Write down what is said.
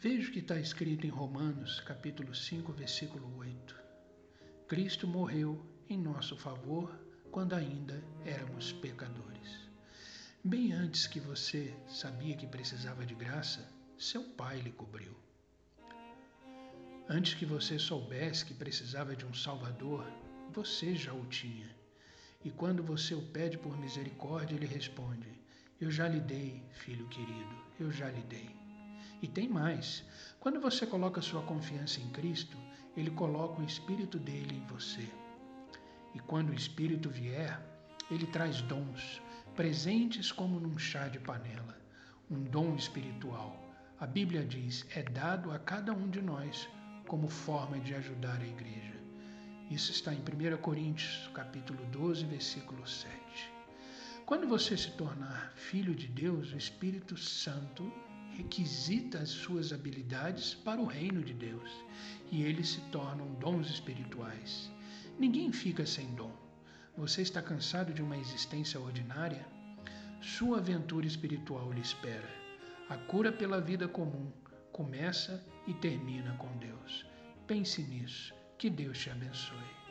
Veja o que está escrito em Romanos, capítulo 5, versículo 8. Cristo morreu em nosso favor quando ainda éramos pecadores. Bem antes que você sabia que precisava de graça, seu pai lhe cobriu. Antes que você soubesse que precisava de um Salvador, você já o tinha. E quando você o pede por misericórdia, ele responde: Eu já lhe dei, filho querido, eu já lhe dei. E tem mais: quando você coloca sua confiança em Cristo, ele coloca o Espírito dele em você. E quando o Espírito vier, ele traz dons, presentes como num chá de panela, um dom espiritual. A Bíblia diz: é dado a cada um de nós como forma de ajudar a igreja. Isso está em 1 Coríntios, capítulo 12, versículo 7. Quando você se tornar filho de Deus, o Espírito Santo requisita as suas habilidades para o reino de Deus e eles se tornam dons espirituais. Ninguém fica sem dom. Você está cansado de uma existência ordinária? Sua aventura espiritual lhe espera. A cura pela vida comum começa e termina com Deus. Pense nisso. Que Deus te abençoe.